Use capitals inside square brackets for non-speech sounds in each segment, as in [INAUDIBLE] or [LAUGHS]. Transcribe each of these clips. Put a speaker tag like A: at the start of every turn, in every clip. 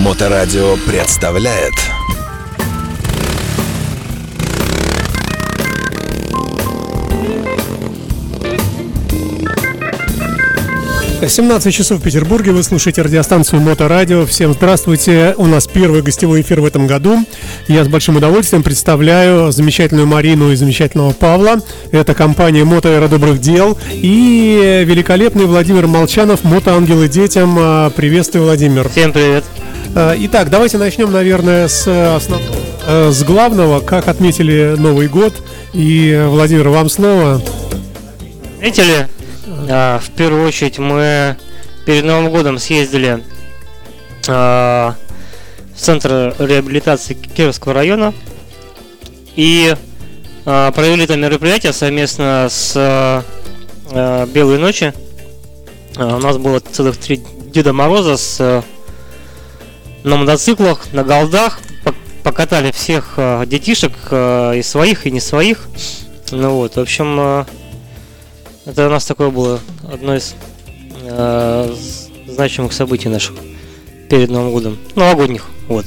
A: Моторадио представляет
B: 17 часов в Петербурге. Вы слушаете радиостанцию Моторадио. Всем здравствуйте. У нас первый гостевой эфир в этом году. Я с большим удовольствием представляю замечательную Марину и замечательного Павла. Это компания Мотоэра Добрых Дел. И великолепный Владимир Молчанов, Мотоангелы детям. А, приветствую, Владимир.
C: Всем привет.
B: А, итак, давайте начнем, наверное, с основного, э, с главного. Как отметили Новый год. И, Владимир, вам слово.
C: Отметили в первую очередь мы перед Новым годом съездили в центр реабилитации Кировского района и провели там мероприятие совместно с Белой ночи. У нас было целых три Деда Мороза с на мотоциклах, на голдах, покатали всех а, детишек а, и своих, и не своих. Ну вот, в общем, а, это у нас такое было одно из э, значимых событий наших перед Новым годом. Новогодних, вот.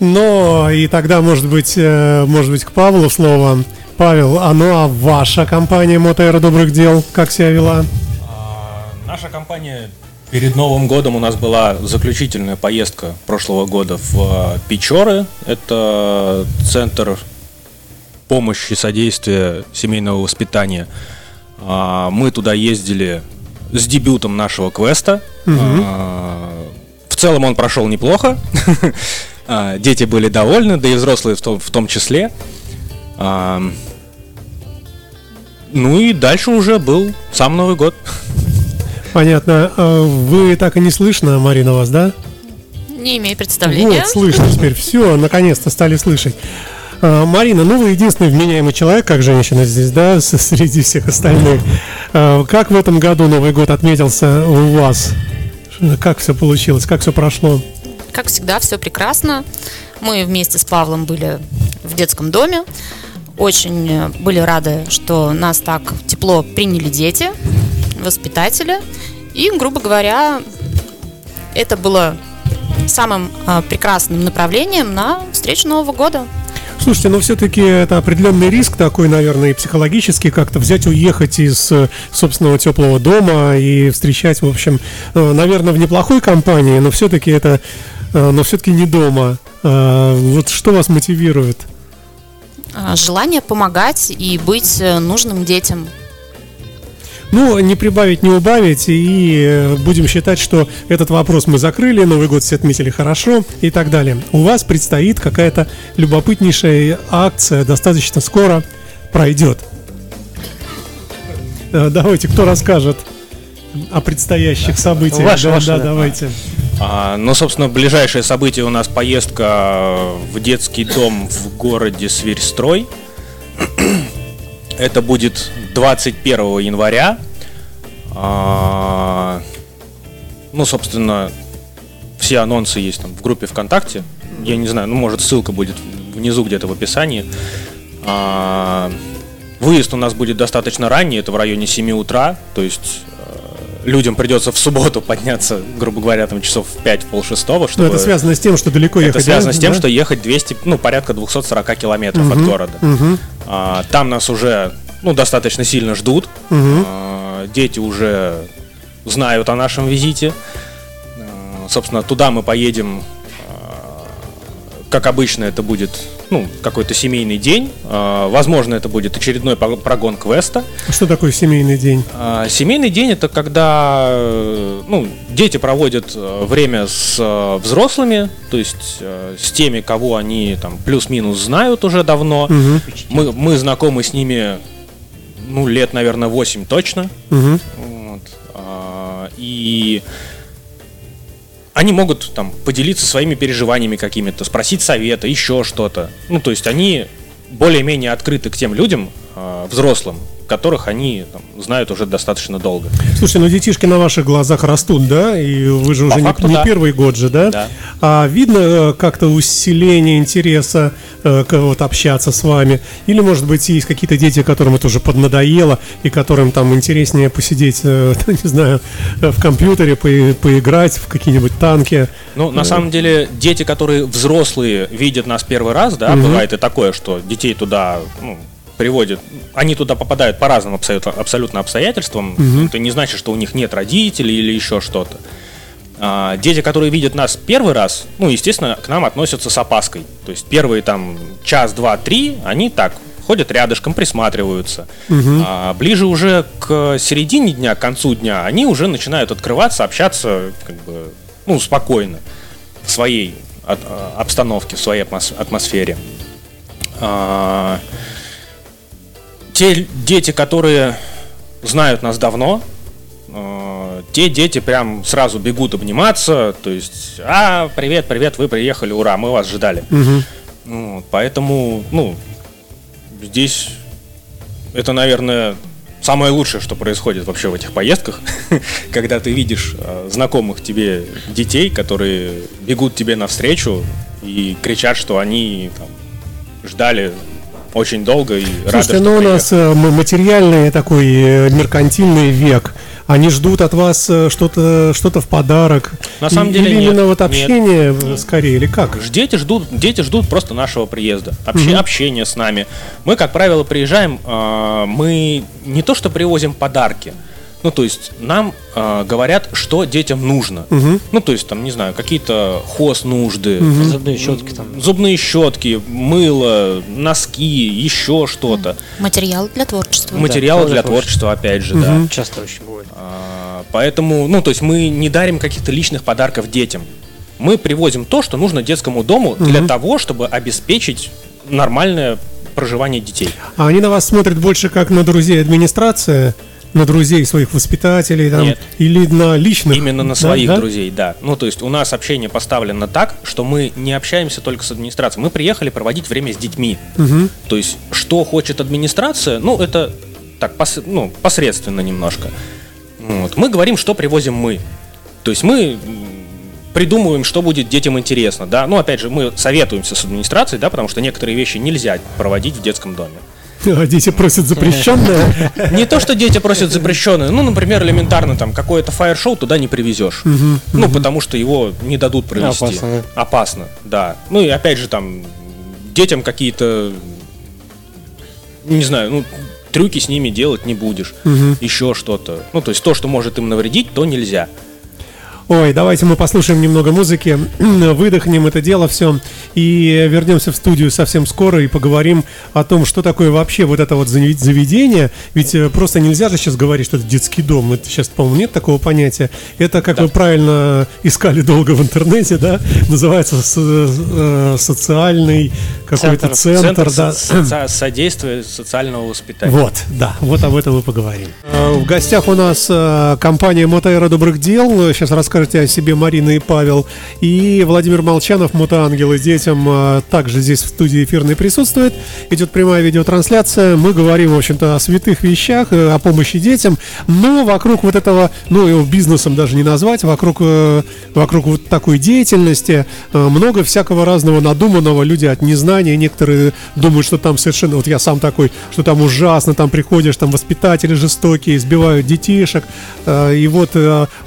B: Но и тогда, может быть, э, может быть, к Павлу слово. Павел, а ну а ваша компания Мотоэра Добрых Дел как себя вела?
D: А, наша компания Перед Новым годом у нас была заключительная поездка прошлого года в э, Печоры. Это центр помощи, содействия семейного воспитания. А, мы туда ездили с дебютом нашего квеста. Угу. В целом он прошел неплохо. [LAUGHS] А, дети были довольны, да и взрослые в том, в том числе. Ну и дальше уже был сам Новый год. [LAUGHS]
B: Понятно. Вы так и не слышно, Марина, вас, да?
E: Не имею представления.
B: Вот, слышно теперь. Все, наконец-то стали слышать. А, Марина, ну вы единственный вменяемый человек, как женщина здесь, да, среди всех остальных. А, как в этом году Новый год отметился у вас? Как все получилось, как все прошло?
E: Как всегда, все прекрасно. Мы вместе с Павлом были в детском доме. Очень э, были рады, что нас так тепло приняли дети, воспитатели. И, грубо говоря, это было самым э, прекрасным направлением на встречу Нового года.
B: Слушайте, но все-таки это определенный риск такой, наверное, и психологический, как-то взять, уехать из э, собственного теплого дома и встречать, в общем, э, наверное, в неплохой компании, но все-таки это, э, но все-таки не дома. Вот что вас мотивирует?
E: А, желание помогать и быть нужным детям.
B: Ну, не прибавить, не убавить, и э, будем считать, что этот вопрос мы закрыли, Новый год все отметили хорошо и так далее. У вас предстоит какая-то любопытнейшая акция, достаточно скоро пройдет. Э, давайте, кто расскажет о предстоящих событиях?
C: Ваше, да, ваше, да,
B: да, давайте.
D: А, ну, собственно, ближайшее событие у нас поездка в детский дом в городе Сверьстрой. [CLEARS THROAT] Это будет 21 января. А, ну, собственно, все анонсы есть там в группе ВКонтакте. Я не знаю, ну, может, ссылка будет внизу где-то в описании. А, выезд у нас будет достаточно ранний, это в районе 7 утра, то есть э, людям придется в субботу подняться, грубо говоря, там часов в 5 пол шестого,
B: чтобы... Но это связано с тем, что далеко
D: это
B: ехать,
D: Это связано да? с тем, что ехать 200, ну, порядка 240 километров угу, от города. Угу. А, там нас уже ну, достаточно сильно ждут. Угу. Дети уже знают о нашем визите. А, собственно, туда мы поедем, а, как обычно, это будет ну, какой-то семейный день. Возможно, это будет очередной прогон квеста.
B: Что такое семейный день?
D: Семейный день это когда ну, дети проводят время с взрослыми, то есть с теми, кого они там плюс-минус знают уже давно. Угу. Мы, мы знакомы с ними ну, лет, наверное, 8 точно. Угу. Вот. А, и они могут там поделиться своими переживаниями какими-то, спросить совета, еще что-то. Ну, то есть они более-менее открыты к тем людям, э, взрослым, которых они там, знают уже достаточно долго.
B: Слушай, ну детишки на ваших глазах растут, да? И вы же
D: По
B: уже не,
D: факту,
B: не
D: да.
B: первый год же, да?
D: Да.
B: А видно э, как-то усиление интереса э, вот общаться с вами? Или, может быть, есть какие-то дети, которым это уже поднадоело, и которым там интереснее посидеть, э, [LAUGHS] не знаю, э, в компьютере, по- поиграть в какие-нибудь танки?
D: Ну, на самом деле, дети, которые взрослые видят нас первый раз, да, бывает и такое, что детей туда ну, приводят, они туда попадают по разным абсолютно, абсолютно обстоятельствам. Это не значит, что у них нет родителей или еще что-то. А, дети, которые видят нас первый раз, ну, естественно, к нам относятся с опаской. То есть первые там час, два, три, они так ходят рядышком, присматриваются. А ближе уже к середине дня, к концу дня, они уже начинают открываться, общаться, как бы, ну, спокойно в своей а, обстановке, в своей атмос- атмосфере. А, те дети, которые знают нас давно, э, те дети прям сразу бегут обниматься, то есть, а, привет, привет, вы приехали, ура, мы вас ждали. Ну, вот, поэтому, ну, здесь это, наверное, самое лучшее, что происходит вообще в этих поездках, [LAUGHS] когда ты видишь э, знакомых тебе детей, которые бегут тебе навстречу и кричат, что они там, ждали очень долго и рады,
B: Слушайте,
D: что
B: ну у нас э, материальный такой э, меркантильный век. Они ждут от вас э, что-то что в подарок.
D: На самом деле
B: или
D: нет,
B: именно вот
D: нет.
B: общение э, скорее, или как?
D: Ж- Дети ждут, дети ждут просто нашего приезда, обще- общения с нами. Мы, как правило, приезжаем, мы не то что привозим подарки, ну то есть нам э, говорят, что детям нужно. Ну то есть там, не знаю, какие-то хоз нужды,
C: Зубные щетки там.
D: зубные щетки, мыло, носки, еще что-то.
E: Материал для творчества.
D: Материалы
C: тоже
D: для творчества, опять же, да.
C: Часто очень бывает.
D: А, Поэтому, ну, то есть мы не дарим каких-то личных подарков детям. Мы привозим то, что нужно детскому дому для того, чтобы обеспечить нормальное проживание детей.
B: А они на вас смотрят больше как на друзей администрации, на друзей своих воспитателей там,
D: Нет.
B: или на личных?
D: Именно на
B: Да,
D: своих
B: да?
D: друзей, да. Ну, то есть у нас общение поставлено так, что мы не общаемся только с администрацией. Мы приехали проводить время с детьми. То есть, что хочет администрация, ну, это так, пос- ну, посредственно немножко. Вот. Мы говорим, что привозим мы. То есть мы придумываем, что будет детям интересно, да. Ну, опять же, мы советуемся с администрацией, да, потому что некоторые вещи нельзя проводить в детском доме.
B: А дети просят запрещенное.
D: Не то, что дети просят запрещенное, ну, например, элементарно там какое-то фаер-шоу туда не привезешь. Ну, потому что его не дадут провести.
C: Опасно,
D: Опасно, да. Ну и опять же там детям какие-то, не знаю, ну, трюки с ними делать не будешь. Еще что-то. Ну, то есть то, что может им навредить, то нельзя.
B: Ой, давайте мы послушаем немного музыки, [CLEARS THROAT] выдохнем это дело все и вернемся в студию совсем скоро и поговорим о том, что такое вообще вот это вот заведение. Ведь э, просто нельзя же сейчас говорить, что это детский дом. Это сейчас, по-моему, нет такого понятия. Это, как вы правильно искали долго в интернете, да, называется со- э, социальный какой-то центр, да.
D: со- содействия социального воспитания.
B: Вот, да, вот об этом мы поговорим. Э, В гостях у нас компания Мотоэра Добрых Дел. Сейчас расскажете о себе Марина и Павел. И Владимир Молчанов, Мотоангелы детям, э, также здесь в студии эфирной присутствует. Идет прямая видеотрансляция. Мы говорим, в общем-то, о святых вещах, э, о помощи детям. Но вокруг вот этого, ну, его бизнесом даже не назвать, вокруг, э, вокруг вот такой деятельности э, много всякого разного надуманного. Люди от незнания, некоторые думают, что там совершенно, вот я сам такой, что там ужасно, там приходишь, там воспитатели жестокие, избивают детишек. И вот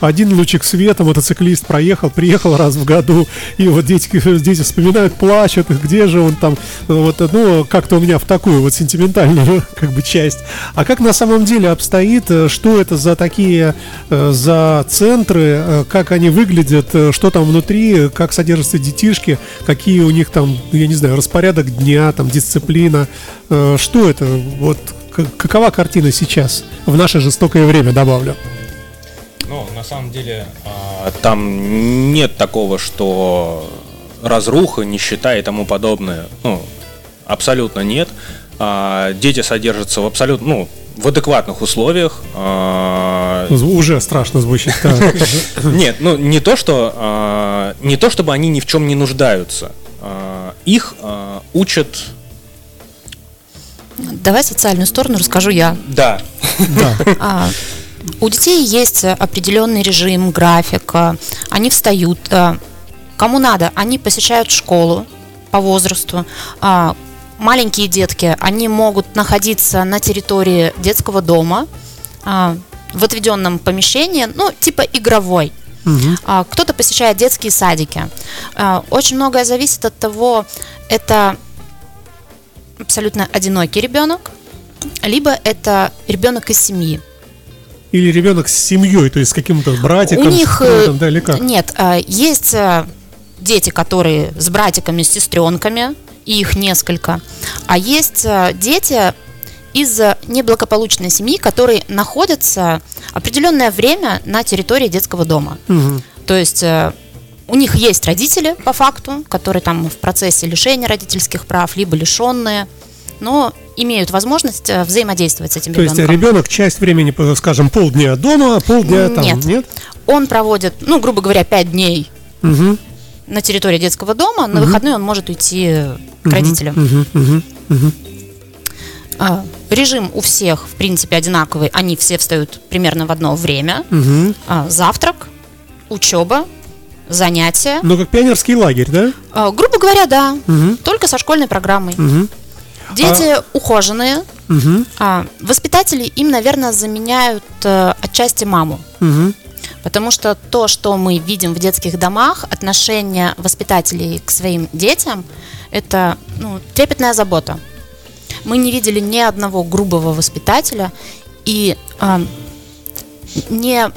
B: один лучик света, мотоциклист проехал, приехал раз в году, и вот дети, дети вспоминают, плачут, где же он там, вот, ну, как-то у меня в такую вот сентиментальную, [LAUGHS] как бы, часть. А как на самом деле обстоит, э, что это за такие, э, за центры, э, как они выглядят, что там внутри, как содержатся детишки, какие у них там, я не знаю, распорядок дня, там, дисциплина, что это, вот, какова картина сейчас, в наше жестокое время, добавлю.
D: Ну, на самом деле, а, там нет такого, что разруха, нищета и тому подобное. Ну, абсолютно нет. А, Дети содержатся в абсолютно, ну, в адекватных условиях. А,
B: Уже страшно звучит. [LAUGHS]
D: Нет, ну не то, что не то, чтобы они ни в чем не нуждаются. Их учат
E: Давай социальную сторону расскажу я.
D: Да.
B: Да.
E: У детей есть определенный режим, график. Они встают. а, Кому надо, они посещают школу по возрасту. А, Маленькие детки, они могут находиться на территории детского дома а, в отведенном помещении, ну, типа игровой. А, Кто-то посещает детские садики. Очень многое зависит от того, это абсолютно одинокий ребенок, либо это ребенок из семьи.
B: Или ребенок с семьей, то есть с каким-то братиком.
E: У них э,
B: братом, да, или как?
E: нет, а, есть э, дети, которые с братиками, с сестренками, и их несколько, а есть э, дети из э, неблагополучной семьи, которые находятся определенное время на территории детского дома.
B: Мгм.
E: То есть э, у них есть родители, по факту, которые там в процессе лишения родительских прав, либо лишенные, но имеют возможность э, взаимодействовать с этим
B: То есть
E: ребенком.
B: ребенок часть времени, э, скажем, полдня дома, а полдня там,
E: Нет.
B: нет?
E: Он проводит, ну, грубо говоря, 5 дней
B: Мгм.
E: на территории детского дома, на выходные он может уйти к родителям.
B: Мгм, мгм.
E: А, режим у всех, в принципе, одинаковый. Они все встают примерно в одно время. А, завтрак, учеба, занятия.
B: Ну, как пионерский лагерь, да?
E: А, грубо говоря, да.
B: Мгм.
E: Только со школьной программой.
B: Мгм.
E: Дети ухоженные.
B: Мгм.
E: А, воспитатели им, наверное, заменяют э, отчасти маму.
B: Мгм.
E: Потому что то, что мы видим в детских домах, отношение воспитателей к своим детям, это ну, трепетная забота. Мы не видели ни одного грубого воспитателя и а, не,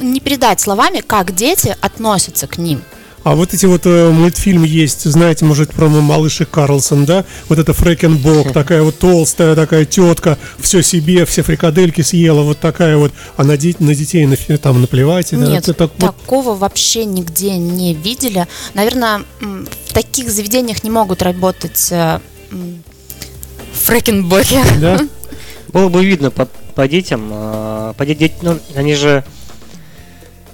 E: не передать словами, как дети относятся к ним.
B: А вот эти вот э, мультфильмы есть, знаете, может, про малыши Карлсон, да? Вот это Фрэкенбок, такая вот толстая такая тетка, все себе, все фрикадельки съела, вот такая вот, а на, де- на детей на, там наплевать. да?
E: Нет,
B: Это так вот-
E: такого вообще нигде не видели. Наверное, в таких заведениях не могут работать э, фрэкенбоки.
B: да? [LAUGHS]
C: Было бы видно по, по детям, а, по де- де- ну, они же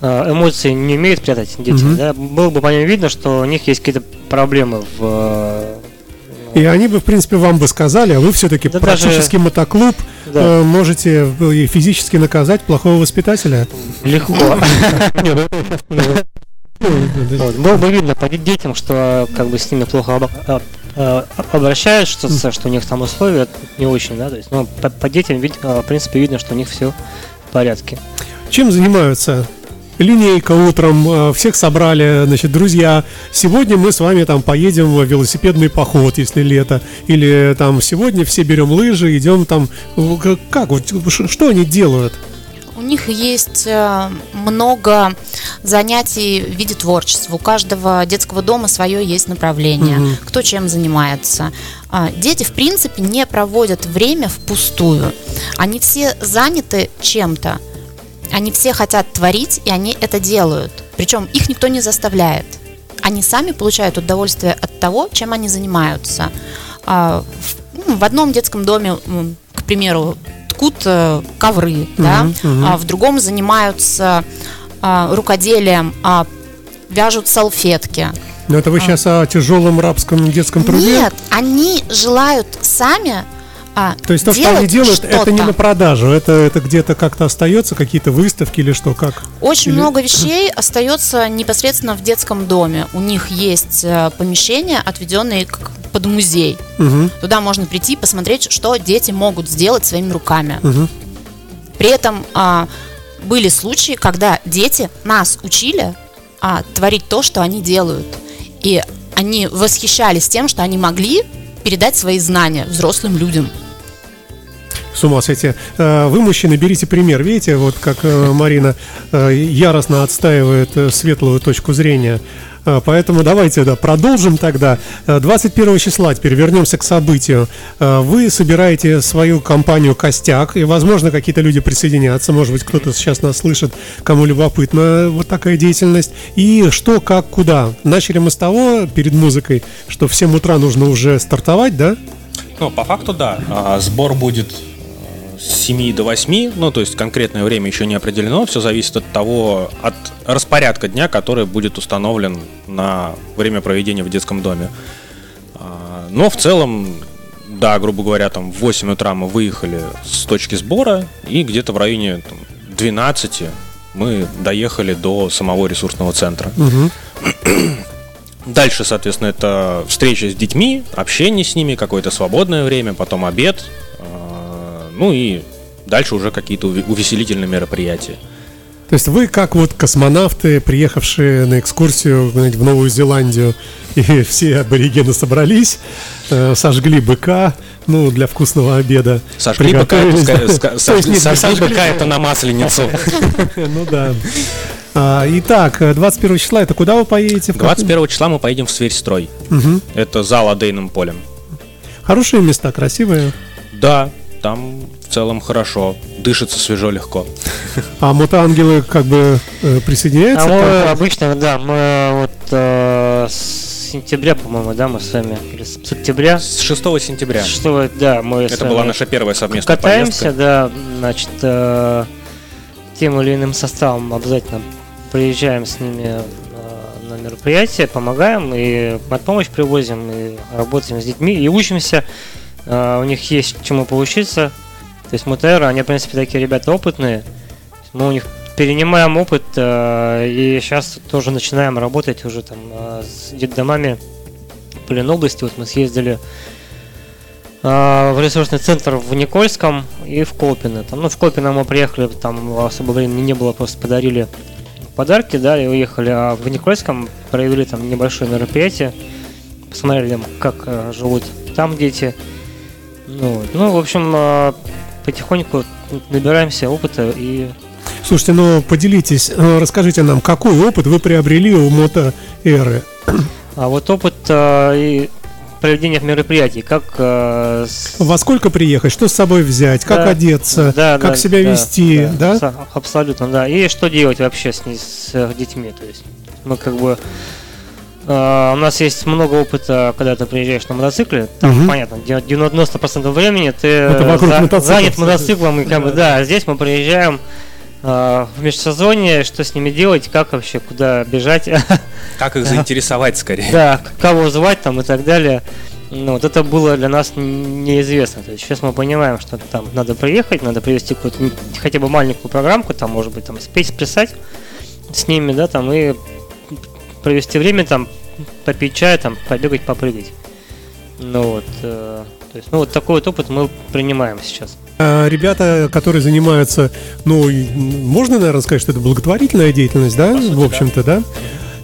C: эмоции не умеют прятать дети,
B: Мгм.
C: да? Было бы по ним видно, что у них есть какие-то проблемы в э,
B: И они бы, в принципе, вам бы сказали, а вы все-таки
C: Да
B: практически мотоклуб,
C: Да.
B: э, можете э, физически наказать плохого воспитателя.
C: легко.
B: Э, [LAUGHS]
C: Вот, Было бы видно по де- детям, что как бы с ними плохо а, а, обращаются, что, что у них там условия не очень, да, то есть, ну, по, по детям, вид- в принципе, видно, что у них все в порядке.
B: Чем занимаются? Линейка утром, э, всех собрали, значит, друзья. Сегодня мы с вами там поедем в велосипедный поход, если лето. Или там сегодня все берем лыжи, идем там. Как? Вот, что они делают?
E: У них есть э, много занятий в виде творчества. У каждого детского дома свое есть направление.
B: Мгм.
E: Кто чем занимается. А, Дети, в принципе, не проводят время впустую. Они все заняты чем-то. Они все хотят творить, и они это делают. Причем их никто не заставляет. Они сами получают удовольствие от того, чем они занимаются. А, в, ну, в одном детском доме, к примеру, ткут э, ковры, да,
B: мгм.
E: а в другом занимаются а, рукоделием, вяжут салфетки.
B: Ну, это вы сейчас о тяжелом рабском детском труде?
E: Нет, они желают сами а,
B: То есть то, что они делают, это не
E: что-то.
B: на продажу, это, это где-то как-то остается, какие-то выставки или что, как?
E: Очень
B: Или-
E: много [LAUGHS] вещей остается непосредственно в детском доме. У них есть э, помещения, отведенные под музей.
B: Мгм,
E: Туда можно прийти и посмотреть, что дети могут сделать своими руками.
B: мгм.
E: При этом а, были случаи, когда дети нас учили а, творить то, что они делают. И они восхищались тем, что они могли передать свои знания взрослым людям.
B: С ума сойти. Э, Вы, мужчины, берите пример. Видите, вот как э, Марина э, яростно отстаивает светлую точку зрения. Поэтому давайте да, продолжим тогда. Э, 21 числа теперь вернемся к событию. Вы собираете свою компанию «Костяк», и, возможно, какие-то люди присоединятся. Может быть, кто-то сейчас нас слышит, кому любопытна вот такая деятельность. И что, как, куда. Начали мы с того, перед музыкой, что в 7 утра нужно уже стартовать, да?
D: Ну, по факту, да. А, Сбор будет с 7 до 8, ну, то есть конкретное время еще не определено, все зависит от того, от распорядка дня, который будет установлен на время проведения в детском доме. А, Но в целом да, грубо говоря, там в 8 утра мы выехали с точки сбора, и где-то в районе там, 12 мы доехали до самого ресурсного центра. Дальше, соответственно, это встреча с детьми, общение с ними, какое-то свободное время, потом обед, ну и дальше уже какие-то увеселительные мероприятия.
B: То есть вы как вот космонавты, приехавшие на экскурсию в Новую Зеландию, [LAUGHS] и все аборигены собрались, э, сожгли быка, ну, для вкусного обеда.
D: Сожгли быка, сожгли- быка это на масленицу. [LAUGHS]
B: Ну да. А, Итак, э, 21 числа, это куда вы поедете? В какой-
D: 21 числа мы поедем в Сверьстрой. Это за Ладейным полем.
B: Хорошие места, красивые.
D: Да, там в целом хорошо. Дышится свежо, легко.
B: А мотоангелы как бы э, присоединяются?
C: А
B: к
C: мы обычно, да, мы вот э, с сентября, по-моему, да, мы с вами, или с октября,
D: С 6 сентября.
C: что, да, мы с
D: Это
C: вами
D: была наша первая совместная
C: катаемся,
D: поездка.
C: да, значит, э, тем или иным составом обязательно приезжаем с ними э, на мероприятие, помогаем и под помощь привозим, и работаем с детьми, и учимся. Э, у них есть чему поучиться. То есть мотоэры, они, в принципе, такие ребята опытные. Мы у них перенимаем опыт, э, и сейчас тоже начинаем работать уже там э, с детдомами в Ленобласти. Вот мы съездили а, в ресурсный центр в Никольском и в Колпино. Там, ну, в Колпино мы приехали, там особо времени не было, просто подарили подарки, да, и уехали. А в Никольском провели там небольшое мероприятие, посмотрели, как э, живут там дети. Ну, вот. ну, в общем, э, потихоньку набираемся опыта и
B: Слушайте, ну поделитесь, э, расскажите нам, какой опыт вы приобрели у мотоэры?
C: а вот опыт э, и проведения мероприятий, как э, с-
B: Во сколько приехать, что с собой взять, как
C: Да,
B: одеться,
C: да,
B: как
C: да,
B: себя
C: да,
B: вести, да?
C: са- Абсолютно, да. И что делать вообще с, не- с э, детьми? То есть мы как бы э, у нас есть много опыта, когда ты приезжаешь на мотоцикле. Там,
B: Мгм.
C: понятно, де- 90% времени ты за-
B: мотоциклов,
C: занят мотоциклом. И как бы, да, здесь мы приезжаем э, в межсезонье, что с ними делать, как вообще, куда бежать, [LAUGHS]
D: Как их заинтересовать скорее?
C: да, кого звать там и так далее. Ну, вот это было для нас неизвестно. То есть сейчас мы понимаем, что там надо приехать, надо привести какую-то хотя бы маленькую программку, там, может быть, там спеть, сплясать с ними, да, там, и провести время там, попить чай, там, побегать, попрыгать. Ну вот, э, то есть, ну вот такой вот опыт мы принимаем сейчас.
B: А Ребята, которые занимаются, ну, можно, наверное, сказать, что это благотворительная деятельность, да, в общем-то, да? Э,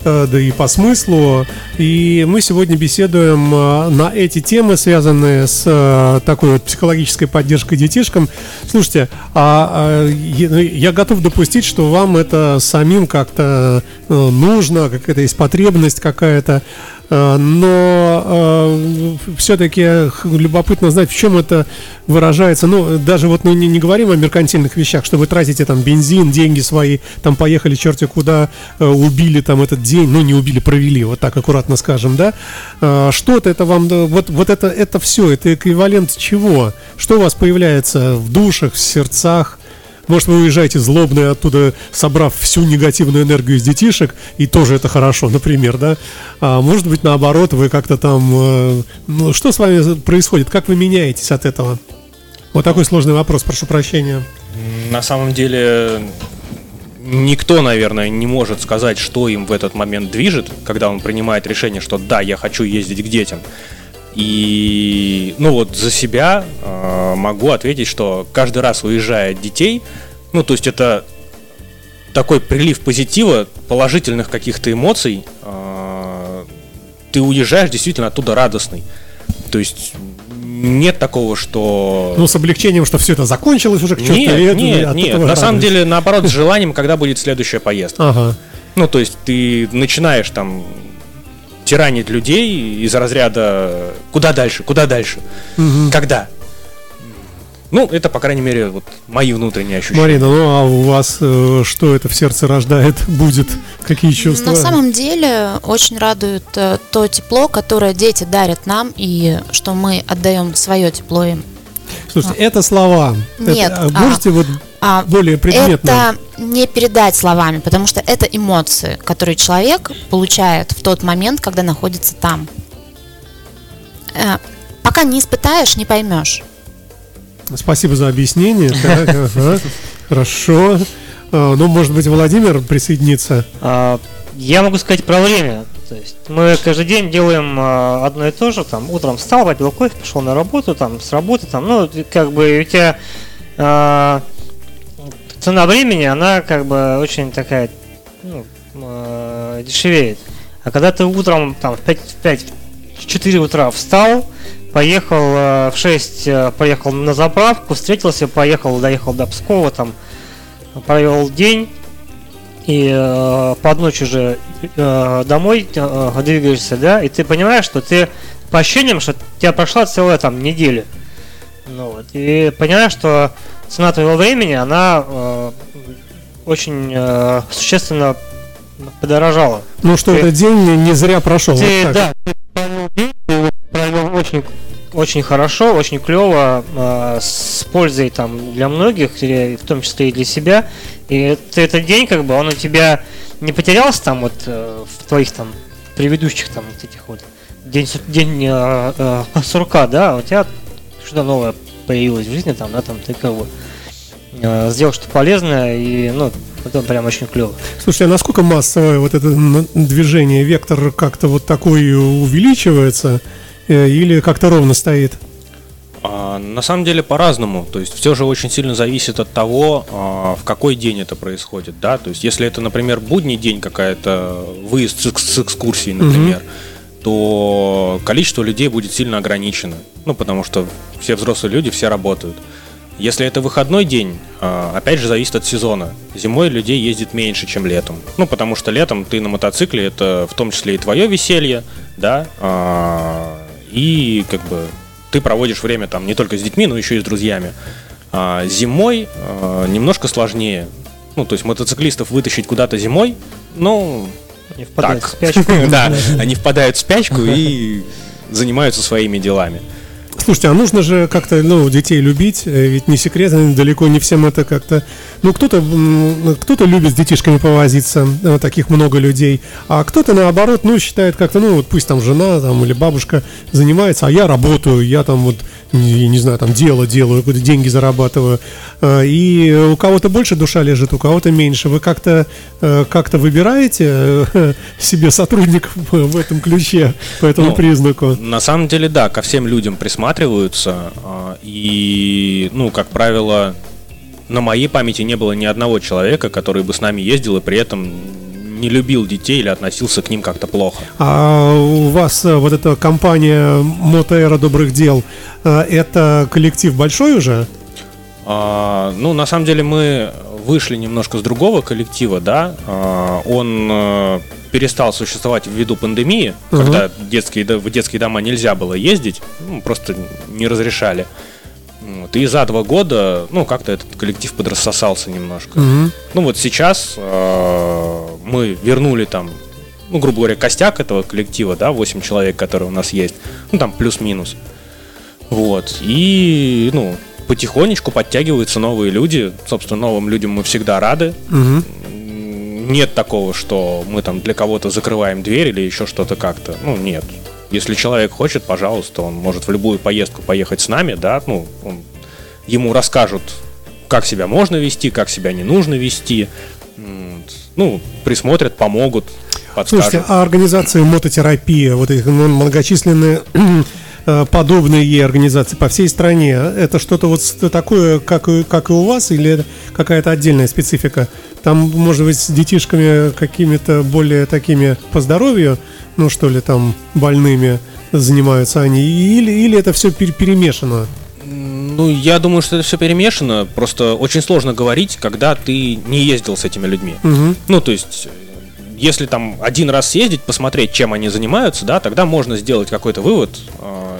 B: Да и по смыслу. И мы сегодня беседуем э, на эти темы, связанные с э, такой вот психологической поддержкой детишкам. Слушайте, а, а, я ну, я готов допустить, что вам это самим как-то э, нужно, какая-то есть потребность какая-то. Э, Но все-таки любопытно знать, в чем это выражается. Ну, даже вот мы не, не говорим о меркантильных вещах, что вы тратите там бензин, деньги свои, там поехали черти куда, э, убили там этот день, ну не убили, провели, вот так аккуратно скажем, да. Э, Что-то это вам, вот, вот это, это все, это эквивалент чего? Что у вас появляется в душах, в сердцах? Может, вы уезжаете злобные оттуда, собрав всю негативную энергию из детишек, и тоже это хорошо, например, да? А может быть, наоборот, вы как-то там... э, ну, что с вами происходит? Как вы меняетесь от этого? Вот такой сложный вопрос, прошу прощения.
D: На самом деле никто, наверное, не может сказать, что им в этот момент движет, когда он принимает решение, что да, я хочу ездить к детям. И, ну вот, за себя э, могу ответить, что каждый раз уезжая от детей, ну, то есть это такой прилив позитива, положительных каких-то эмоций, э, ты уезжаешь действительно оттуда радостный. То есть нет такого, что...
B: Ну, с облегчением, что все это закончилось уже к черту.
D: Нет, нет, нет. На самом
B: радость.
D: деле, наоборот, с желанием, когда будет следующая поездка.
B: Ага.
D: Ну, то есть ты начинаешь там тиранить людей из разряда куда дальше, куда дальше,
B: Мгм.
D: когда. Ну, это, по крайней мере, вот мои внутренние ощущения.
B: Марина, ну а у вас э, что это в сердце рождает? [LAUGHS] Будет? Какие чувства?
E: На самом деле очень радует э, то тепло, которое дети дарят нам, и что мы отдаем свое тепло им.
B: Слушайте, это слова.
E: Нет,
B: Это, а
E: а,
B: можете вот
E: А
B: более предметно?
E: это не передать словами, потому что это эмоции, которые человек получает в тот момент, когда находится там. Э, Пока не испытаешь, не поймешь.
B: Спасибо за объяснение. [LAUGHS] Так, ага. Хорошо. А, Ну, может быть, Владимир присоединится.
C: А, Я могу сказать про время. То есть мы каждый день делаем а, одно и то же. Там утром встал, попил кофе, пошел на работу, там с работы, там, ну, как бы у тебя цена времени, она как бы очень такая ну, а, дешевеет. А когда ты утром там в 5, в 5 в 4 утра встал, поехал а, в 6, а, поехал на заправку, встретился, поехал, доехал до Пскова, там провел день, и э, под ночь уже э, домой э, двигаешься, да, и ты понимаешь, что ты по ощущениям, что у тебя прошла целая там неделя. Ну вот, и понимаешь, что цена твоего времени, она э, очень э, существенно подорожала.
B: Ну, что
C: Ты-
B: этот день не- зря прошел.
C: Ты,
B: вот так.
C: да, ты провел провел очень, очень хорошо, очень клево, э, с пользой там для многих, и в том числе и для себя. И ты этот день, как бы, он у тебя не потерялся там вот э, в твоих там предыдущих там вот этих вот день, день э, э, сурка, да, а у тебя что-то новое появилось в жизни там, да, там ты как бы э, сделал что-то полезное, и, ну, это прям очень клево.
B: Слушайте, а насколько массовое вот это движение, вектор как-то вот такой увеличивается э, или как-то ровно стоит?
D: А, на самом деле по-разному. То есть все же очень сильно зависит от того, а, в какой день это происходит, да. То есть если это, например, будний день какая-то выезд с, экс- с экскурсией, например, то количество людей будет сильно ограничено. Ну, потому что все взрослые люди, все работают. Если это выходной день, а, опять же, зависит от сезона. Зимой людей ездит меньше, чем летом. Ну, потому что летом ты на мотоцикле, это в том числе и твое веселье, да, а, и как бы ты проводишь время там не только с детьми, но еще и с друзьями. А зимой немножко сложнее. Ну, то есть мотоциклистов вытащить куда-то зимой, ну,
C: Не впадать
D: так.
C: в спячку. [LAUGHS]
D: Да, они впадают в спячку и занимаются своими делами.
B: Слушайте, а нужно же как-то, ну, детей любить, э, ведь не секрет, далеко не всем это как-то... Ну, кто-то м, кто-то любит с детишками повозиться, э, таких много людей, а кто-то, наоборот, ну, считает как-то, ну, вот пусть там жена там, или бабушка занимается, а я работаю, я там вот, не, не знаю, там дело делаю, какие-то деньги зарабатываю. Э, И у кого-то больше душа лежит, у кого-то меньше. Вы как-то э, как-то выбираете э, [LAUGHS] себе сотрудников в этом ключе, по этому
D: Ну,
B: признаку?
D: На самом деле, да, ко всем людям присматриваются. И, ну, как правило, на моей памяти не было ни одного человека, который бы с нами ездил и при этом не любил детей или относился к ним как-то плохо.
B: А у вас э, вот эта компания Мотоэра добрых дел, э, это коллектив большой уже?
D: А, ну, на самом деле мы вышли немножко с другого коллектива, да. А, он э, перестал существовать ввиду пандемии,
B: Мгм.
D: когда детские, в детские дома нельзя было ездить, ну, просто не разрешали. Вот, И за два года, ну, как-то этот коллектив подрассосался немножко.
B: Мгм.
D: Ну, вот сейчас э, мы вернули там, ну, грубо говоря, костяк этого коллектива, да, 8 человек, которые у нас есть, ну, там плюс-минус. Вот, и, ну, потихонечку подтягиваются новые люди. Собственно, новым людям мы всегда рады. М, Нет такого, что мы там для кого-то закрываем дверь или еще что-то как-то. Ну, нет. Если человек хочет, пожалуйста, он может в любую поездку поехать с нами, да, ну, он- ему расскажут, как себя можно вести, как себя не нужно вести. Ну, присмотрят, помогут, подскажут.
B: Слушайте, а организации мототерапия, вот их многочисленные [CLEARS THROAT] э, подобные организации по всей стране, это что-то вот такое, как, и- как и у вас, или какая-то отдельная специфика? Там, может быть, с детишками какими-то более такими по здоровью, ну что ли, там, больными занимаются они, или, или это все перемешано?
D: Ну, я думаю, что это все перемешано. Просто очень сложно говорить, когда ты не ездил с этими людьми.
B: Мгм.
D: Ну, то есть, э, если там один раз съездить, посмотреть, чем они занимаются, да, тогда можно сделать какой-то вывод, э,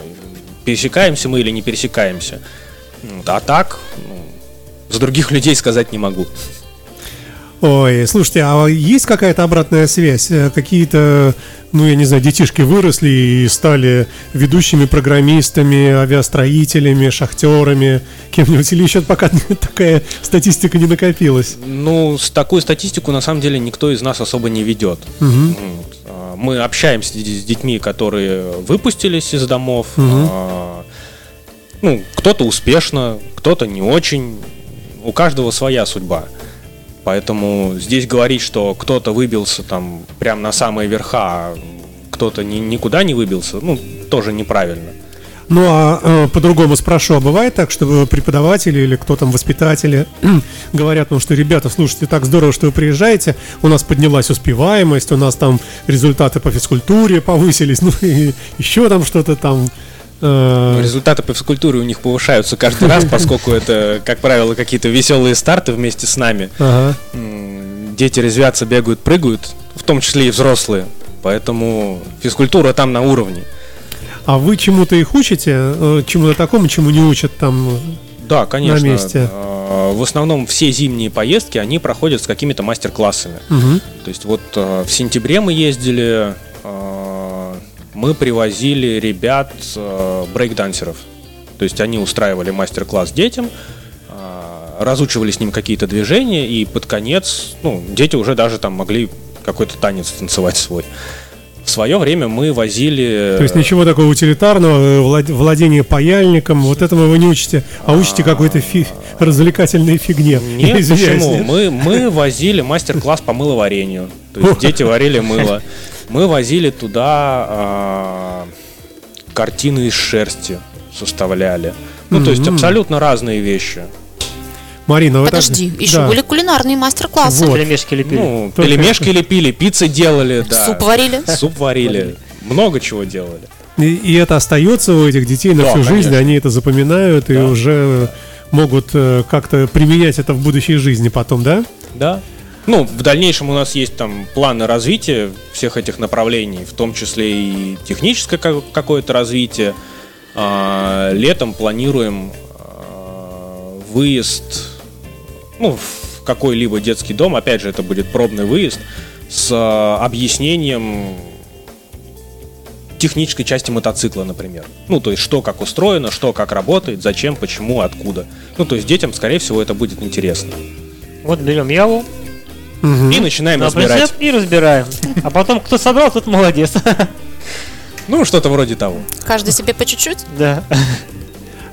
D: пересекаемся мы или не пересекаемся. А так, ну, за других людей сказать не могу.
B: Ой, слушайте, а есть какая-то обратная связь? Э, Какие-то, ну, я не знаю, детишки выросли и стали ведущими программистами, авиастроителями, шахтерами, кем-нибудь, или еще пока [LAUGHS] такая статистика не накопилась?
D: Ну, с такую статистику на самом деле никто из нас особо не ведет. Вот. А, Мы общаемся с детьми, которые выпустились из домов. А, Ну, кто-то успешно, кто-то не очень. У каждого своя судьба. Поэтому здесь говорить, что кто-то выбился там прям на самые верха, а кто-то ни, никуда не выбился, ну, тоже неправильно.
B: Ну а э, по-другому спрошу, а бывает так, что преподаватели или кто там воспитатели [CLEARS THROAT] говорят, ну что, ребята, слушайте, так здорово, что вы приезжаете, у нас поднялась успеваемость, у нас там результаты по физкультуре повысились, [LAUGHS] ну и еще там что-то там.
D: Э, Результаты по физкультуре у них повышаются каждый раз, поскольку это, как правило, какие-то веселые старты вместе с нами.
B: Ага.
D: Дети резвятся, бегают, прыгают, в том числе и взрослые. Поэтому физкультура там на уровне.
B: А вы чему-то их учите? Э, чему-то такому, чему не учат там
D: Да, конечно.
B: на месте?
D: А, В основном все зимние поездки, они проходят с какими-то мастер-классами.
B: Мгм.
D: То есть вот э, в сентябре мы ездили, э, мы привозили ребят э, брейкдансеров. То есть они устраивали мастер-класс детям, э, разучивали с ним какие-то движения, и под конец, ну, дети уже даже там могли какой-то танец танцевать свой. В свое время мы возили...
B: То есть ничего такого утилитарного, э, влад- владение паяльником, вот этому вы не учите, а учите какой-то фи- развлекательной фигне.
D: Нет,
B: Извиняюсь,
D: почему?
B: нет?
D: Мы, мы возили мастер-класс по мыловарению. То есть дети варили мыло. Мы возили туда а, картины из шерсти, составляли. Ну, то есть абсолютно разные вещи.
B: Марина, вы так-
E: Подожди, еще
B: Да.
E: были кулинарные мастер-классы.
B: Вот.
C: Пельмешки лепили.
D: Ну,
B: Только-
D: пельмешки лепили, пиццы делали, да.
E: Суп варили.
D: Суп варили. Много чего делали.
B: И, и это остается у этих детей на
D: Да,
B: всю жизнь,
D: конечно.
B: они это запоминают и
D: Да.
B: уже могут э, как-то применять это в будущей жизни потом, да?
D: Да. Ну, в дальнейшем у нас есть там планы развития всех этих направлений, в том числе и техническое ка- какое-то развитие. А, летом планируем а, выезд ну, в какой-либо детский дом. Опять же, это будет пробный выезд с а, объяснением технической части мотоцикла, например. Ну, то есть, что как устроено, что как работает, зачем, почему, откуда. Ну, то есть, детям, скорее всего, это будет интересно.
C: Вот берем яву,
B: Мгм.
D: И начинаем
C: на
D: разбирать.
C: и разбираем. А потом, кто собрал, тот молодец. [LAUGHS]
D: Ну, что-то вроде того.
E: Каждый себе по чуть-чуть.
C: Да.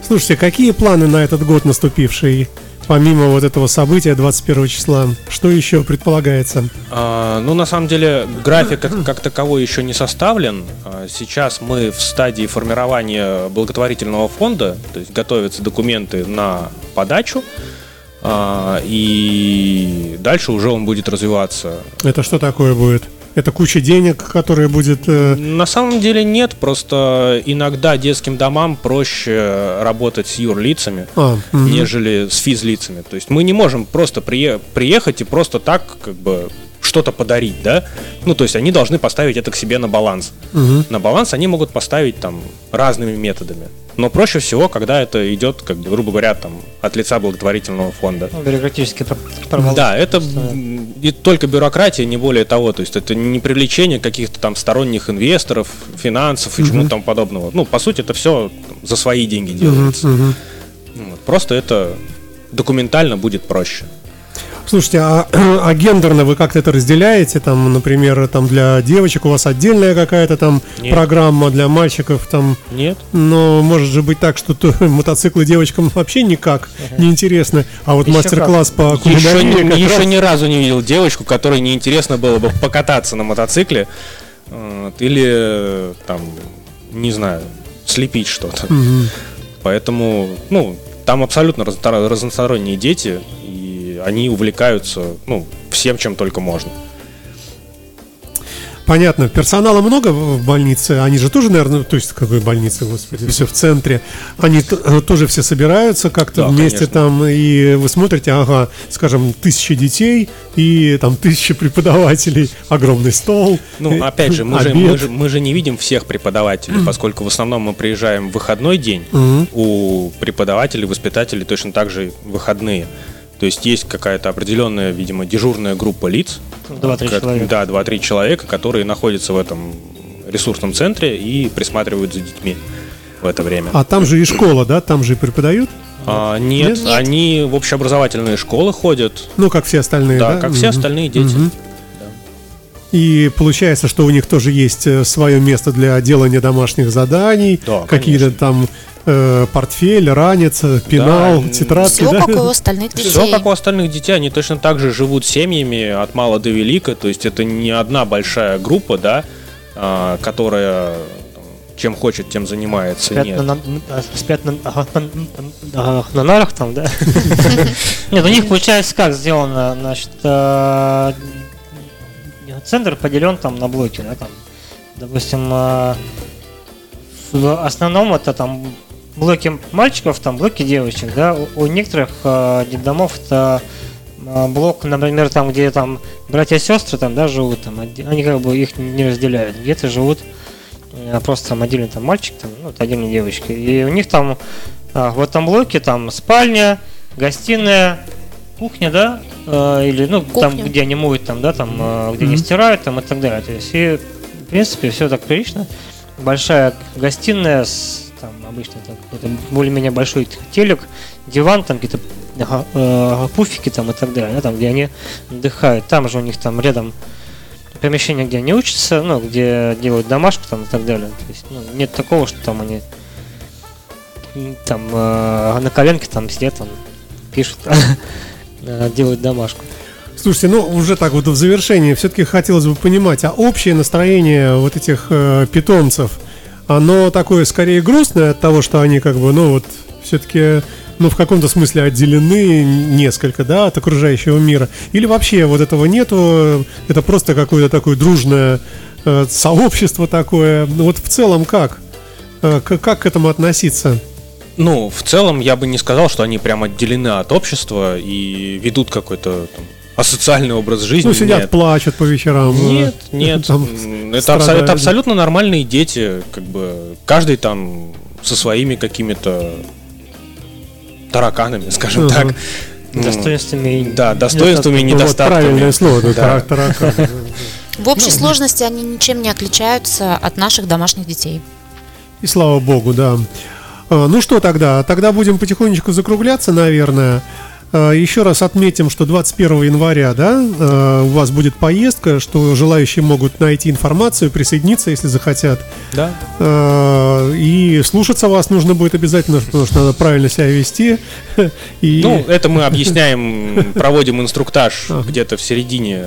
B: Слушайте, какие планы на этот год наступивший, помимо вот этого события 21 числа? Что еще предполагается?
D: А, ну, на самом деле, график как, как таковой еще не составлен. А, Сейчас мы в стадии формирования благотворительного фонда, то есть готовятся документы на подачу. А, и дальше уже он будет развиваться.
B: Это что такое будет? Это куча денег, которая будет... э,
D: На самом деле нет, просто иногда детским домам проще работать с юрлицами,
B: а, мгм.
D: нежели с физлицами. То есть мы не можем просто прие- приехать и просто так как бы что-то подарить, да? Ну, то есть они должны поставить это к себе на баланс.
B: Мгм.
D: На баланс они могут поставить там разными методами. Но проще всего, когда это идет, как бы, грубо говоря, там, от лица благотворительного фонда.
C: Ну, Бюрократически про- провал.
D: Да, это и только бюрократия, не более того. То есть это не привлечение каких-то там сторонних инвесторов, финансов и чему-то тому подобного. Ну, по сути, это все за свои деньги делается.
B: Мгм.
D: Вот. Просто это документально будет проще.
B: Слушайте, а, [CLEARS THROAT] а гендерно вы как-то это разделяете? Там, например, там для девочек у вас отдельная какая-то там
D: Нет.
B: программа, для мальчиков там...
D: Нет?
B: Но может же быть так, что то, [LAUGHS] мотоциклы девочкам вообще никак не интересны, а вот
C: Еще
B: мастер-класс по
D: Еще,
B: кулинарии как
D: еще
B: раз-
D: ни разу не видел девочку, которой неинтересно было бы покататься на мотоцикле или там, не знаю, слепить что-то.
B: Мгм.
D: Поэтому, ну, там абсолютно разно- разносторонние дети, они увлекаются, ну, всем, чем только можно.
B: Понятно. Персонала много в в больнице? Они же тоже, наверное, то есть какой больнице, господи, все в центре. Они э, тоже все собираются как-то
D: Да,
B: вместе
D: конечно.
B: там, и вы смотрите, ага, скажем, тысячи детей и там тысячи преподавателей, огромный стол.
D: Ну,
B: э,
D: опять же, мы же, мы, же, мы же не видим всех преподавателей, поскольку в основном мы приезжаем в выходной день,
B: Мгм.
D: у преподавателей, воспитателей точно так же выходные. То есть есть какая-то определенная, видимо, дежурная группа лиц.
C: Два-три
D: Ко-
C: человека.
D: Да, 2-3 человека, которые находятся в этом ресурсном центре и присматривают за детьми в это время.
B: А там же и школа, да? Там же и преподают?
D: А, нет,
E: Нет.
D: они в общеобразовательные школы ходят,
B: Ну, как все остальные, да?
D: да, как все
B: Мгм.
D: остальные дети.
B: Мгм. И получается, что у них тоже есть свое место для делания домашних заданий,
D: Да,
B: какие-то там э, портфель, ранец, э, пенал,
D: Да,
B: тетрадки,
E: Все
B: да?
E: как у [LAUGHS] остальных детей.
D: Все как у остальных детей, они точно так же живут семьями от мала до велика, то есть это не одна большая группа, да, а, которая чем хочет, тем занимается.
C: Спят
D: Нет.
C: на, на- спят на, на- ага, на нарах там, да? [LAUGHS] Нет, у них получается как сделано, значит, э, центр поделен там на блоки, да, там, допустим, в основном это там блоки мальчиков, там блоки девочек, да, у, у некоторых э, детдомов это э, блок, например, там, где там братья и сестры там, да, живут, там, они как бы их не разделяют, где-то живут э, просто там отдельно там мальчик, там, ну, отдельно девочка, и у них там а, в этом блоке там спальня, гостиная, кухня, да, э, или ну там,
E: Кухня.
C: где они моют, там, да, там, э, где они
B: Мгм.
C: стирают, там и так далее. То есть, и, в принципе, все так прилично. Большая гостиная с там обычно какой-то более-менее большой телек, диван, там какие-то э, пуфики там и так далее, да, там, где они отдыхают. Там же у них там рядом помещение, где они учатся, ну, где делают домашку там и так далее. То есть, ну, нет такого, что там они там э, на коленке там сидят, там пишут, [LAUGHS] э, делают домашку.
B: Слушайте, ну уже так вот в завершении все-таки хотелось бы понимать, а общее настроение вот этих э, питомцев, оно такое скорее грустное от того, что они как бы, ну вот, все-таки, ну в каком-то смысле отделены несколько, да, от окружающего мира, или вообще вот этого нету, это просто какое-то такое дружное э, сообщество такое, ну вот в целом как? Э, к- как к этому относиться?
D: Ну, в целом, я бы не сказал, что они прям отделены от общества и ведут какой-то там, асоциальный образ жизни.
B: Ну сидят,
D: Нет.
B: плачут по вечерам. э,
D: Нет, [LAUGHS] нет.
B: там
D: это, абсо- это абсолютно нормальные дети. Как бы каждый там со своими какими-то тараканами, скажем
B: Ага.
D: так. Ну,
C: Достоинствами и
D: Да, достоинствами и
B: Ну, вот
D: недостатками.
B: правильное слово, да,
D: Да.
B: тара- таракан.
E: В общей сложности они ничем не отличаются от наших домашних детей.
B: И слава богу, да. А, Ну что тогда? Тогда будем потихонечку закругляться, наверное. А, Еще раз отметим, что 21 января, да, а, у вас будет поездка, что желающие могут найти информацию, присоединиться, если захотят.
D: Да.
B: А, И слушаться вас нужно будет обязательно, потому что надо правильно себя вести. [LAUGHS] И
D: Ну, это мы объясняем, [LAUGHS] проводим инструктаж где-то в середине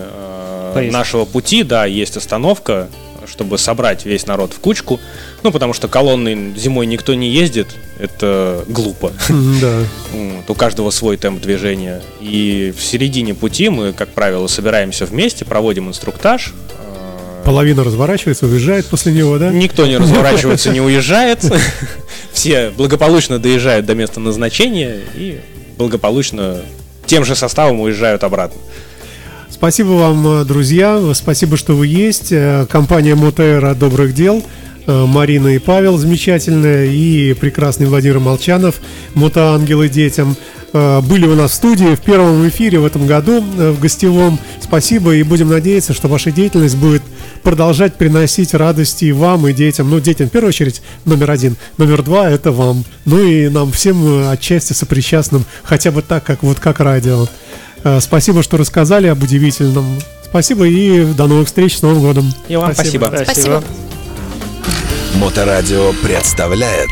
D: э, нашего пути, да, есть остановка, чтобы собрать весь народ в кучку. Ну, потому что колонны зимой никто не ездит, это глупо.
B: Да.
D: Вот, у каждого свой темп движения. И в середине пути мы, как правило, собираемся вместе, проводим инструктаж. Э,
B: Половина разворачивается, уезжает после него, да?
D: Никто не разворачивается, не уезжает. [LAUGHS] Все благополучно доезжают до места назначения и благополучно тем же составом уезжают обратно.
B: Спасибо вам, э, друзья. Спасибо, что вы есть. Э, Компания Мотера добрых дел. Э, Марина и Павел замечательные. И прекрасный Владимир Молчанов. Мотоангелы детям. Были у нас в студии в первом эфире в этом году, в гостевом. Спасибо. И будем надеяться, что ваша деятельность будет продолжать приносить радости и вам, и детям. Ну, детям в первую очередь номер один. Номер два – это вам. Ну и нам всем отчасти сопричастным, хотя бы так, как вот как радио. Э, Спасибо, что рассказали об удивительном. Спасибо и до новых встреч с Новым годом.
D: И вам спасибо.
E: Спасибо.
A: Моторадио представляет